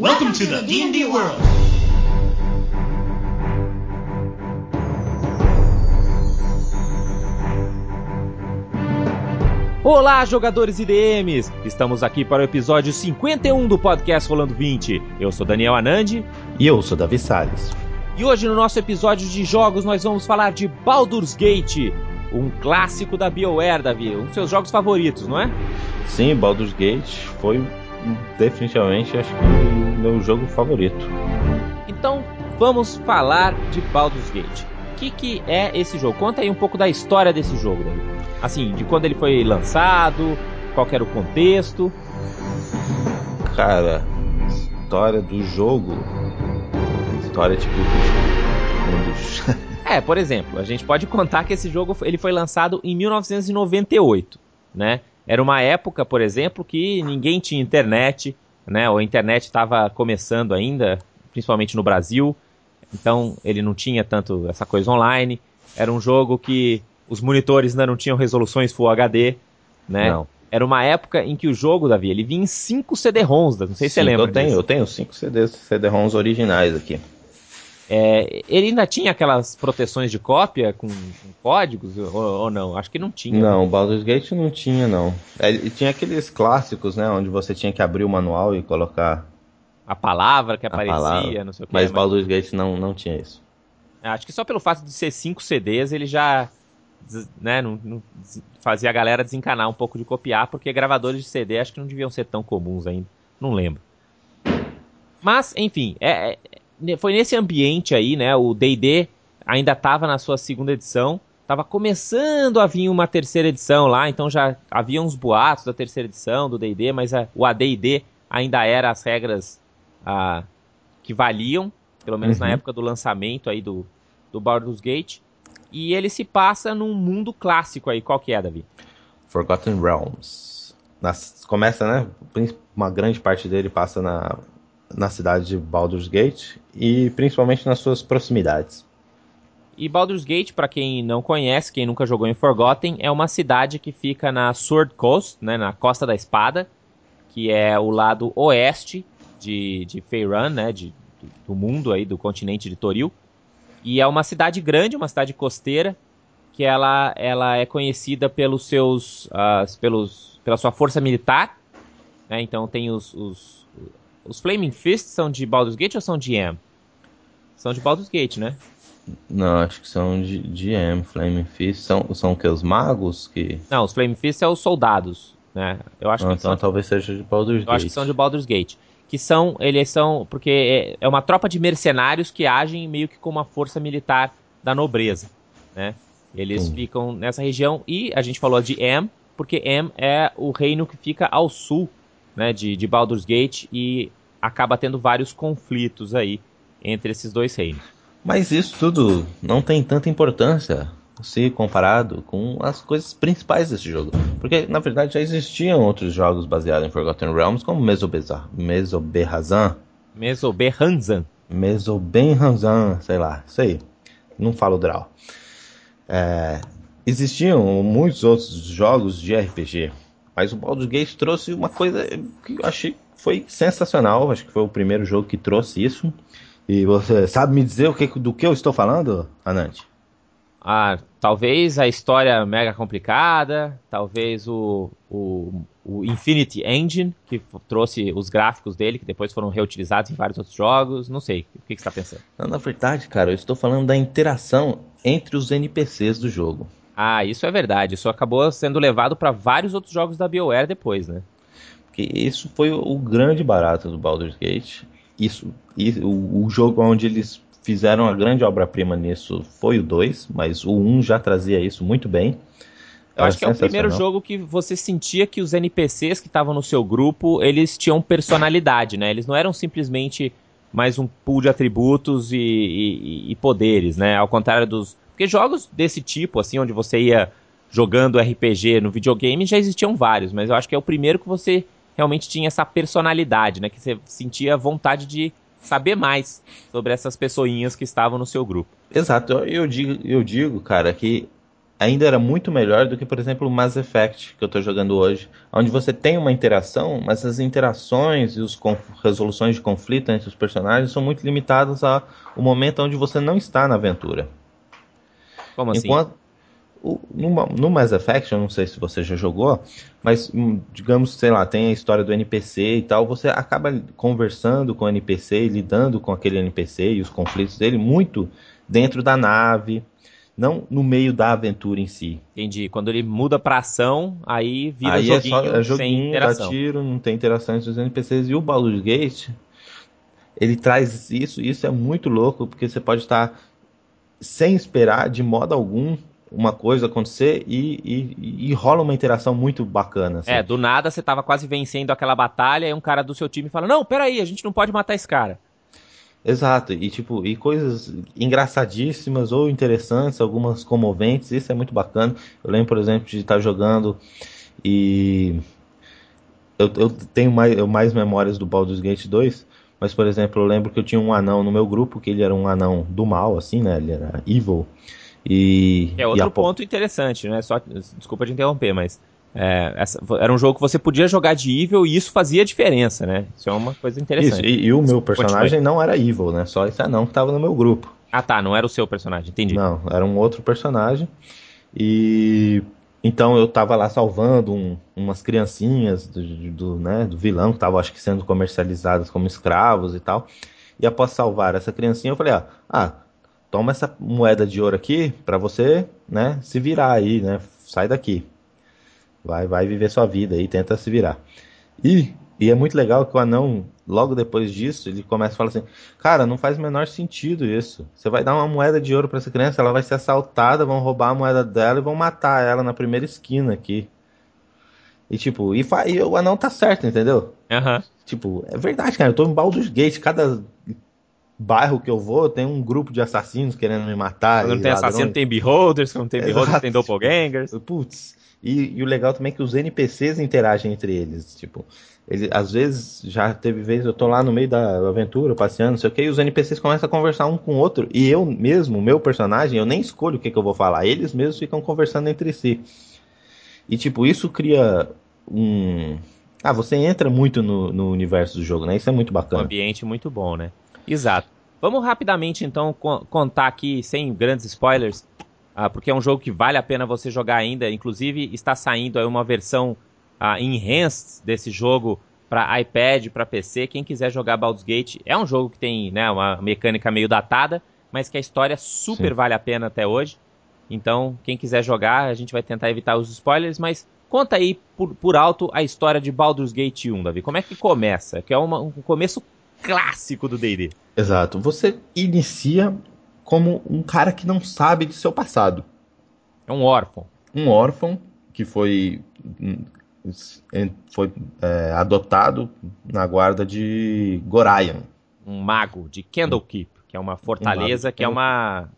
Welcome to the D&D world. Olá, jogadores e DMs! Estamos aqui para o episódio 51 do podcast Rolando 20. Eu sou Daniel Anandi. E eu sou Davi Salles. E hoje no nosso episódio de jogos nós vamos falar de Baldur's Gate, um clássico da BioWare, Davi, um dos seus jogos favoritos, não é? Sim, Baldur's Gate foi definitivamente acho que o meu jogo favorito. Então vamos falar de Baldur's Gate. O que, que é esse jogo? Conta aí um pouco da história desse jogo, Davi. Assim, de quando ele foi lançado, qual era o contexto. Cara, história do jogo. História tipo dos. é, por exemplo, a gente pode contar que esse jogo ele foi lançado em 1998, né? Era uma época, por exemplo, que ninguém tinha internet, né? Ou a internet estava começando ainda, principalmente no Brasil. Então ele não tinha tanto essa coisa online. Era um jogo que os monitores ainda não tinham resoluções Full HD, né? Não. Era uma época em que o jogo, Davi, ele vinha em 5 CD-ROMs, não sei se você lembra. Eu tenho, disso. eu tenho 5 CDs, CD-ROMs originais aqui. É, ele ainda tinha aquelas proteções de cópia com, com códigos ou, ou, não? Acho que não tinha. Não, Baldur's Gate não tinha, não. É, tinha aqueles clássicos, né? Onde você tinha que abrir o manual e colocar. A palavra que aparecia, palavra. não sei o que. Mas, mas Baldur's Gate não, não tinha isso. Acho que só pelo fato de ser 5 CDs ele já né, não, não, fazia a galera desencanar um pouco de copiar, porque gravadores de CD acho que não deviam ser tão comuns ainda. Não lembro. Mas, enfim, é, é, foi nesse ambiente aí, né? O DD ainda estava na sua segunda edição. Tava começando a vir uma terceira edição lá, então já havia uns boatos da terceira edição do D&D, mas a, o AD&D ainda era as regras ah, que valiam, pelo menos uhum. na época do lançamento aí do, do Baldur's Gate. E ele se passa num mundo clássico aí. Qual que é, Davi? Forgotten Realms. Nas, começa, né? Uma grande parte dele passa na, na cidade de Baldur's Gate e principalmente nas suas proximidades. E Baldur's Gate, para quem não conhece, quem nunca jogou em Forgotten, é uma cidade que fica na Sword Coast, né, na Costa da Espada, que é o lado oeste de, de Faerun, né, de, do mundo aí, do continente de Toril. E é uma cidade grande, uma cidade costeira, que ela, ela é conhecida pelos seus, uh, pelos, pela sua força militar. Né? Então tem os, os, os Flaming Fists são de Baldur's Gate ou são de M? São de Baldur's Gate, né? Não, acho que são de, de M. Flaming Fists são, são o que? Os magos que... Não, os Flaming Fists são os soldados, né? Eu acho ah, que então são, talvez seja de Baldur's eu Gate. acho que são de Baldur's Gate que são, eles são, porque é, é uma tropa de mercenários que agem meio que como uma força militar da nobreza, né? Eles Sim. ficam nessa região e a gente falou de Am, porque Am é o reino que fica ao sul, né, de, de Baldur's Gate e acaba tendo vários conflitos aí entre esses dois reinos. Mas isso tudo não tem tanta importância se comparado com as coisas principais desse jogo. Porque, na verdade, já existiam outros jogos baseados em Forgotten Realms, como Mesoberrazan. Mesoberranzan. Mesobenranzan, sei lá, sei. Não falo draw. É, existiam muitos outros jogos de RPG, mas o Baldur's Gate trouxe uma coisa que eu achei que foi sensacional. Acho que foi o primeiro jogo que trouxe isso. E você sabe me dizer o que, do que eu estou falando, Anante? Ah, talvez a história mega complicada, talvez o, o, o, Infinity Engine, que trouxe os gráficos dele, que depois foram reutilizados em vários outros jogos, não sei, o que, que você está pensando? Não, na verdade, cara, eu estou falando da interação entre os NPCs do jogo. Ah, isso é verdade, isso acabou sendo levado para vários outros jogos da BioWare depois, né? Porque isso foi o grande barato do Baldur's Gate, isso, o, o jogo onde eles fizeram a grande obra-prima nisso foi o 2, mas o 1 um já trazia isso muito bem. Eu acho que é o primeiro jogo que você sentia que os NPCs que estavam no seu grupo, eles tinham personalidade, né? Eles não eram simplesmente mais um pool de atributos e, e, e poderes, né? Ao contrário dos... Porque jogos desse tipo, assim, onde você ia jogando RPG no videogame, já existiam vários, mas eu acho que é o primeiro que você realmente tinha essa personalidade, né? Que você sentia vontade de saber mais sobre essas pessoinhas que estavam no seu grupo. Exato, eu digo, eu digo, cara, que ainda era muito melhor do que, por exemplo, o Mass Effect que eu estou jogando hoje, onde você tem uma interação, mas as interações e as resoluções de conflito entre os personagens são muito limitadas ao momento onde você não está na aventura. Como assim? Enquanto, o, no, no Mass Effect, eu não sei se você já jogou, mas hum, digamos, sei lá, tem a história do NPC e tal, você acaba conversando com o NPC, lidando com aquele NPC e os conflitos dele muito dentro da nave, não no meio da aventura em si. Entendi. Quando ele muda pra ação, aí vira aí joguinho, é só, é joguinho sem interação. dá tiro, não tem interação entre os NPCs. E o Baldur's Gate, ele traz isso, isso é muito louco, porque você pode estar sem esperar de modo algum uma coisa acontecer e, e, e rola uma interação muito bacana. assim. É, do nada você tava quase vencendo aquela batalha e um cara do seu time fala: Não, peraí, a gente não pode matar esse cara. Exato, e tipo, e coisas engraçadíssimas ou interessantes, algumas comoventes, isso é muito bacana. Eu lembro, por exemplo, de estar jogando e eu, eu tenho mais, eu mais memórias do Baldur's Gate 2, mas por exemplo, eu lembro que eu tinha um anão no meu grupo, que ele era um anão do mal, assim, né? Ele era evil. E, É e outro a po- ponto interessante, né? Só, desculpa te interromper, mas é, essa- era um jogo que você podia jogar de evil e isso fazia diferença, né? Isso é uma coisa Isso, interessante. e, e o meu personagem não era evil, né? Só esse anão que tava no meu grupo. Ah, tá, não era o seu personagem, entendi. Não, era um outro personagem. E então eu tava lá salvando um- umas criancinhas do, do, né, do vilão que tava, acho que, sendo comercializadas como escravos e tal. E após salvar essa criancinha, eu falei, ah, ah toma essa moeda de ouro aqui pra você, né, se virar aí, né? Sai daqui. Vai, vai viver sua vida aí, tenta se virar. E, e é muito legal que o anão, logo depois disso, ele começa a falar assim: Cara, não faz o menor sentido isso. Você vai dar uma moeda de ouro pra essa criança, ela vai ser assaltada, vão roubar a moeda dela e vão matar ela na primeira esquina aqui. E tipo, e, e o anão tá certo, entendeu? Aham. Tipo, é verdade, cara. Eu tô em Baldur's Gate, cada bairro que eu vou tem um grupo de assassinos querendo me matar. Quando não tem ladrões. assassino, tem beholders, quando tem beholders, Exato. tem doppelgangers. Putz, e, e o legal também é que os NPCs interagem entre eles. Tipo, ele, às vezes já teve vezes eu tô lá no meio da aventura, passeando, não sei o que, e os NPCs começam a conversar um com o outro, e eu mesmo, meu personagem, eu nem escolho o que, que eu vou falar, eles mesmos ficam conversando entre si. E tipo, isso cria um. Ah, você entra muito no, no universo do jogo, né? Isso é muito Um bacana. ambiente muito bom, né? Exato. Vamos rapidamente, então, co- contar aqui, sem grandes spoilers, ah, porque é um jogo que vale a pena você jogar ainda. Inclusive, está saindo aí uma versão ah, enhanced desse jogo para iPad, para PC. Quem quiser jogar Baldur's Gate, é um jogo que tem né, uma mecânica meio datada, mas que a história super Sim. vale a pena até hoje. Então, quem quiser jogar, a gente vai tentar evitar os spoilers, mas conta aí por, por alto a história de Baldur's Gate 1, Davi. Como é que começa? Que é uma- um começo clássico do D&D. Exato. Você inicia como um cara que não sabe de seu passado. É um órfão. um órfão que foi hum, foi é, adotado na guarda de Gorayan. um mago de Candlekeep, que é uma fortaleza, de que é uma,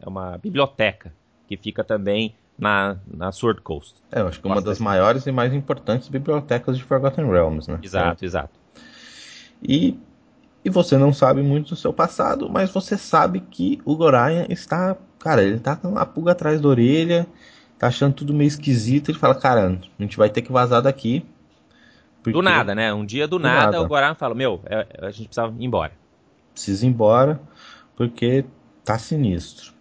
é uma biblioteca, que fica também na, na Sword Coast. É, eu acho que uma das maiores e mais importantes bibliotecas de Forgotten Realms, né? Exato, exato. E, e você não sabe muito do seu passado, mas você sabe que o Gorayan está, cara, ele tá com uma pulga atrás da orelha, tá achando tudo meio esquisito, ele fala, cara, a gente vai ter que vazar daqui. porque Do nada, né? Um dia do, Do nada, nada. o Goran fala, meu, é- a gente precisa ir embora. precisa ir embora porque tá sinistro.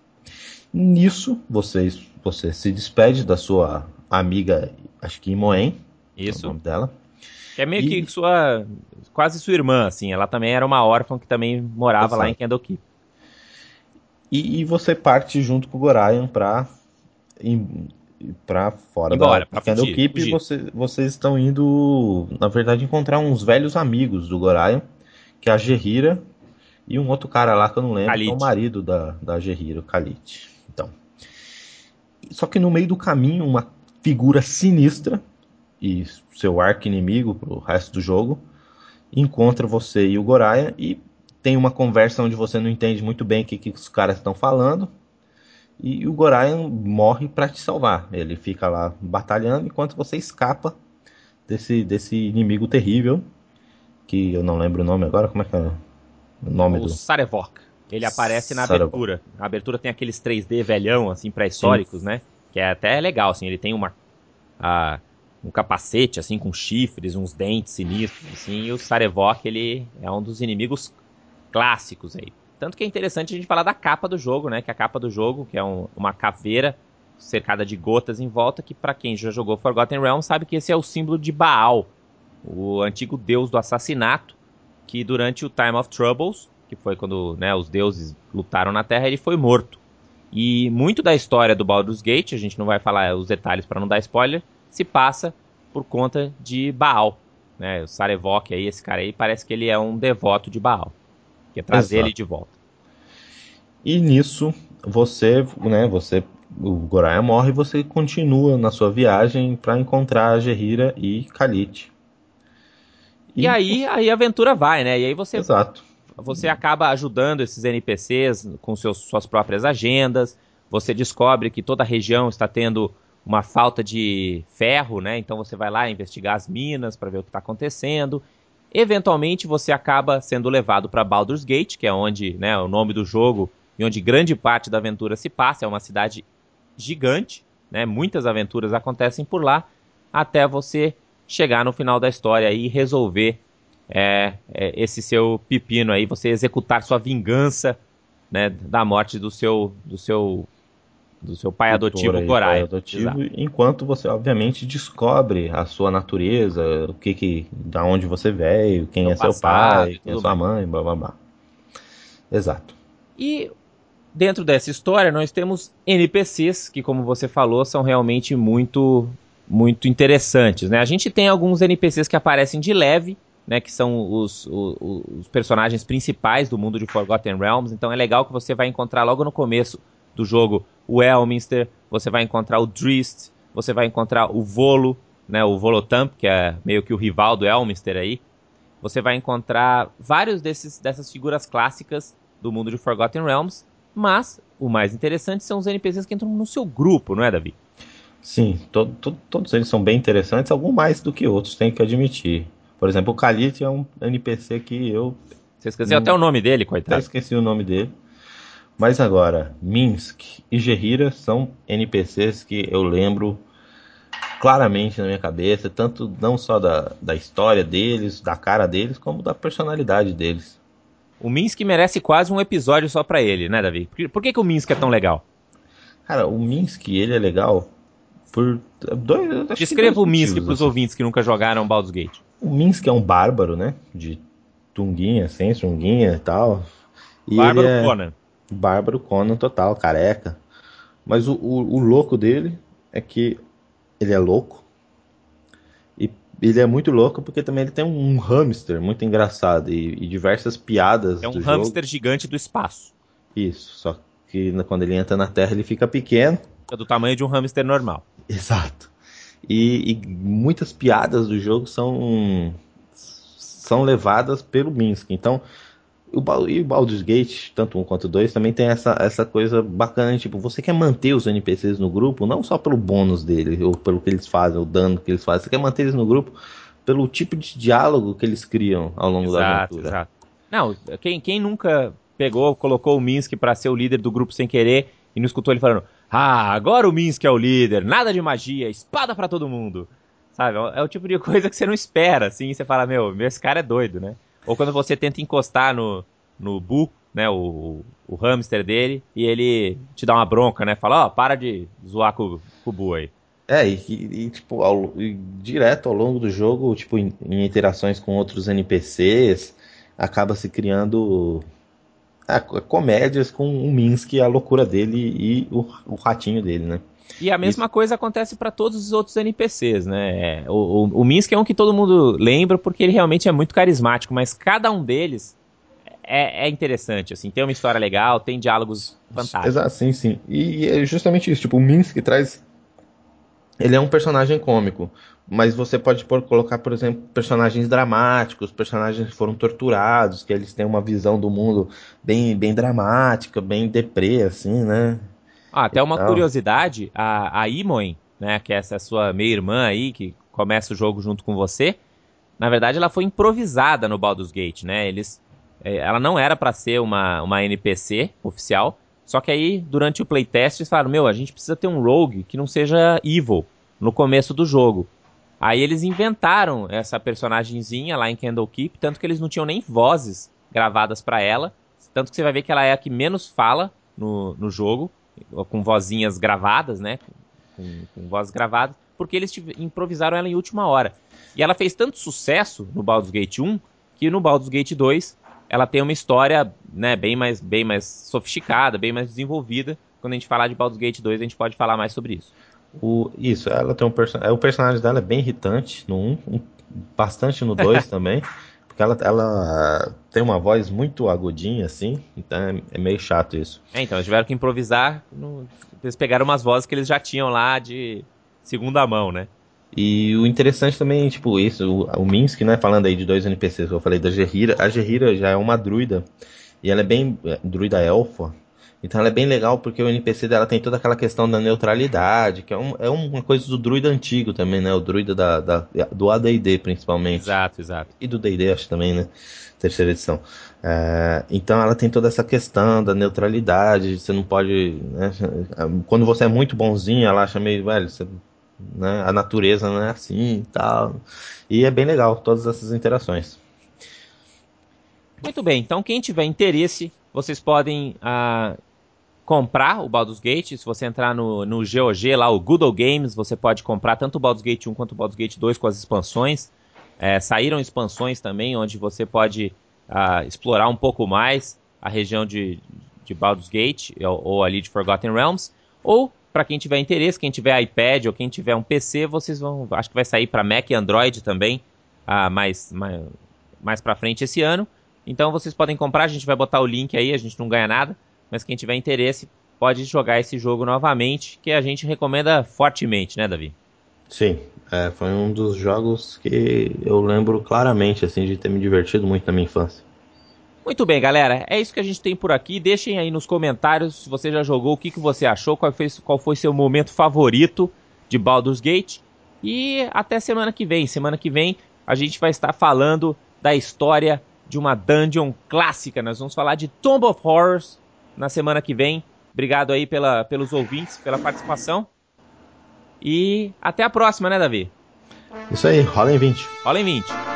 Nisso, vocês, você se despede da sua amiga, acho que Imoen, é o Isso. nome dela. É meio E- que sua. quase sua irmã, assim. Ela também era uma órfã que também morava lá em Exato. Candlekeep. E, e você parte junto com o Gorayan pra, ir- pra fora Embora, da pra fugir, e você, vocês estão indo, na verdade, encontrar uns velhos amigos do Gorayan, que é a Gerira e um outro cara lá que eu não lembro, que é o Khalid. marido da, da Gerira, o Khalid. Então. Só que no meio do caminho, uma figura sinistra e seu arco inimigo pro resto do jogo encontra você e o Gorayan e tem uma conversa onde você não entende muito bem o que, que os caras estão falando. E o Gorayan morre para te salvar. Ele fica lá batalhando enquanto você escapa desse, desse inimigo terrível. Que eu não lembro o nome agora. Como é que é o nome O do. Sarevok. Ele aparece na Sarevok. abertura. A abertura tem aqueles 3D velhão, assim, pré-históricos, né? que é até legal, assim, ele tem uma a, um capacete, assim, com chifres, uns dentes sinistros, assim, e o Sarevok, ele é um dos inimigos clássicos aí. Tanto que é interessante a gente falar da capa do jogo, né, que a capa do jogo, que é um, uma caveira cercada de gotas em volta, que para quem já jogou Forgotten Realms sabe que esse é o símbolo de Baal, o antigo deus do assassinato, que durante o Time of Troubles, que foi quando né, os deuses lutaram na Terra, ele foi morto. E muito da história do Baldur's Gate, a gente não vai falar os detalhes para não dar spoiler, se passa por conta de Baal. Né? O Sarevok aí, esse cara aí, parece que ele é um devoto de Baal. Que é trazer Exato. ele de volta. E nisso, você, né, você, o Goraya morre e você continua na sua viagem para encontrar a Gerira e Khalid. E, e aí, aí a aventura vai, né? E aí você Exato você acaba ajudando esses NPCs com seus, suas próprias agendas. Você descobre que toda a região está tendo uma falta de ferro, né? Então você vai lá investigar as minas para ver o que está acontecendo. Eventualmente você acaba sendo levado para Baldur's Gate, que é onde, né, o nome do jogo e onde grande parte da aventura se passa. É uma cidade gigante, né? Muitas aventuras acontecem por lá até você chegar no final da história e resolver é, é, esse seu pepino aí, você executar sua vingança né, da morte do seu do seu do seu pai adotivo Gorai. Adotivo, enquanto você obviamente descobre a sua natureza, o que que da onde você veio, quem seu é passado, seu pai, quem é sua mãe, blá blá blá. Exato. E dentro dessa história nós temos NPCs que como você falou são realmente muito muito interessantes, né? A gente tem alguns NPCs que aparecem de leve, né, que são os, os, os, personagens principais do mundo de Forgotten Realms. Então é legal que você vai encontrar logo no começo do jogo o Elminster, você vai encontrar o Drist, você vai encontrar o Volo, né, o Volotamp, que é meio que o rival do Elminster aí. Você vai encontrar vários desses, dessas figuras clássicas do mundo de Forgotten Realms, mas o mais interessante são os NPCs que entram no seu grupo, não é, Davi? Sim, to, to, todos eles são bem interessantes, alguns mais do que outros, tenho que admitir. Por exemplo, o Khalid é um NPC que eu. Você esqueceu até o nome dele, coitado. Até esqueci o nome dele. Mas agora, Minsk e Gerira são NPCs que eu lembro claramente na minha cabeça, tanto não só da, da história deles, da cara deles, como da personalidade deles. O Minsk merece quase um episódio só pra ele, né, Davi? Por, que, que o Minsk é tão legal? Cara, o Minsk, ele é legal por dois. Descreva o Minsk pros assim. ouvintes que nunca jogaram Baldur's Gate. O Minsk é um bárbaro, né? De tunguinha, sem sunguinha e tal. E bárbaro é... Conan. Bárbaro Conan total, careca. Mas o, o, o, louco dele é que ele é louco. E ele é muito louco porque também ele tem um hamster muito engraçado e, e diversas piadas. É um hamster jogo. gigante do espaço. Isso, só que quando ele entra na Terra ele fica pequeno. É do tamanho de um hamster normal. Exato. E, e, muitas piadas do jogo são são levadas pelo Minsk. Então, o, e o Baldur's Gate, tanto um quanto dois, também tem essa, essa coisa bacana, tipo, você quer manter os NPCs no grupo, não só pelo bônus dele, ou pelo que eles fazem, o dano que eles fazem, você quer manter eles no grupo pelo tipo de diálogo que eles criam ao longo exato, da aventura. Exato. Não, quem, quem nunca pegou, colocou o Minsk para ser o líder do grupo sem querer e não escutou ele falando: ah, agora o Minsk é o líder, nada de magia, espada para todo mundo. Sabe? É o tipo de coisa que você não espera, assim, você fala, meu, esse cara é doido, né? Ou quando você tenta encostar no, no Bu, né, o, o hamster dele, e ele te dá uma bronca, né? Fala, ó, oh, para de zoar com, com o Bu aí. É, e, e tipo, ao, e, direto ao longo do jogo, tipo, em, em interações com outros NPCs, acaba se criando é, comédias com o Minsk, a loucura dele e o, o ratinho dele, né? E a mesma Isso. coisa acontece para todos os outros NPCs, né? O, o, o Minsk é um que todo mundo lembra porque ele realmente é muito carismático, mas cada um deles é, é, interessante, assim, tem uma história legal, tem diálogos fantásticos. Exato, sim, sim. E é justamente isso, tipo, o Minsk traz. Ele é um personagem cômico mas você pode por, colocar, por exemplo, personagens dramáticos, personagens que foram torturados, que eles têm uma visão do mundo bem, bem dramática, bem deprê, assim, né? Ah, até uma curiosidade, a, a Imoen, né, que é essa sua meia-irmã aí, que começa o jogo junto com você, na verdade ela foi improvisada no Baldur's Gate, né? Eles, eh, ela não era para ser uma, uma NPC oficial, Só que aí, durante o playtest, eles falaram: Meu, a gente precisa ter um rogue que não seja evil no começo do jogo. Aí eles inventaram essa personagemzinha lá em Candlekeep, tanto que eles não tinham nem vozes gravadas para ela. Tanto que você vai ver que ela é a que menos fala no, no jogo, com vozinhas gravadas, né? Com, com vozes gravadas, porque eles improvisaram ela em última hora. E ela fez tanto sucesso no Baldur's Gate 1 que no Baldur's Gate 2 ela tem uma história né, bem, mais, bem mais sofisticada, bem mais desenvolvida. Quando a gente falar de Baldur's Gate 2, a gente pode falar mais sobre isso. O, isso, ela tem um personagem. O personagem dela é bem irritante no 1, um, bastante no 2 também. Ela, ela tem uma voz muito agudinha, assim, então é, é meio chato isso. É, então, eles tiveram que improvisar. No... Eles pegaram umas vozes que eles já tinham lá de segunda mão, né? E o interessante também, tipo, isso, o, o Minsk, né, falando aí de dois NPCs que eu falei da Gerira, a Gerira já é uma druida, e ela é bem é, druida elfa, então ela é bem legal porque o NPC dela tem toda aquela questão da neutralidade, que é, um, é uma coisa do druida antigo também, né, o druida da, da do AD&D principalmente. Exato, exato. E do D&D acho também, né, terceira edição. É, então ela tem toda essa questão da neutralidade, você não pode, né, quando você é muito bonzinho, ela acha meio, velho, você né? A natureza não é assim e tal. E é bem legal todas essas interações. Muito bem, então quem tiver interesse, vocês podem ah, comprar o Baldur's Gate. Se você entrar no, no GOG, lá o Google Games, você pode comprar tanto o Baldur's Gate 1 quanto o Baldur's Gate 2 com as expansões. É, saíram expansões também, onde você pode ah, explorar um pouco mais a região de, de Baldur's Gate ou, ou ali de Forgotten Realms. Ou para quem tiver interesse, quem tiver iPad ou quem tiver um PC, vocês vão. Acho que vai sair para Mac e Android também, ah, mais, mais, mais para frente esse ano. Então vocês podem comprar, a gente vai botar o link aí, a gente não ganha nada, mas quem tiver interesse pode jogar esse jogo novamente, que a gente recomenda fortemente, né, Davi? Sim, é, foi um dos jogos que eu lembro claramente assim de ter me divertido muito na minha infância. Muito bem, galera. É isso que a gente tem por aqui. Deixem aí nos comentários se você já jogou, o que, que você achou, qual foi, qual foi seu momento favorito de Baldur's Gate. E até semana que vem. Semana que vem a gente vai estar falando da história de uma dungeon clássica. Nós vamos falar de Tomb of Horrors na semana que vem. Obrigado aí pela, pelos ouvintes, pela participação. E até a próxima, né, Davi? Isso aí, rola em 20. Rola em 20.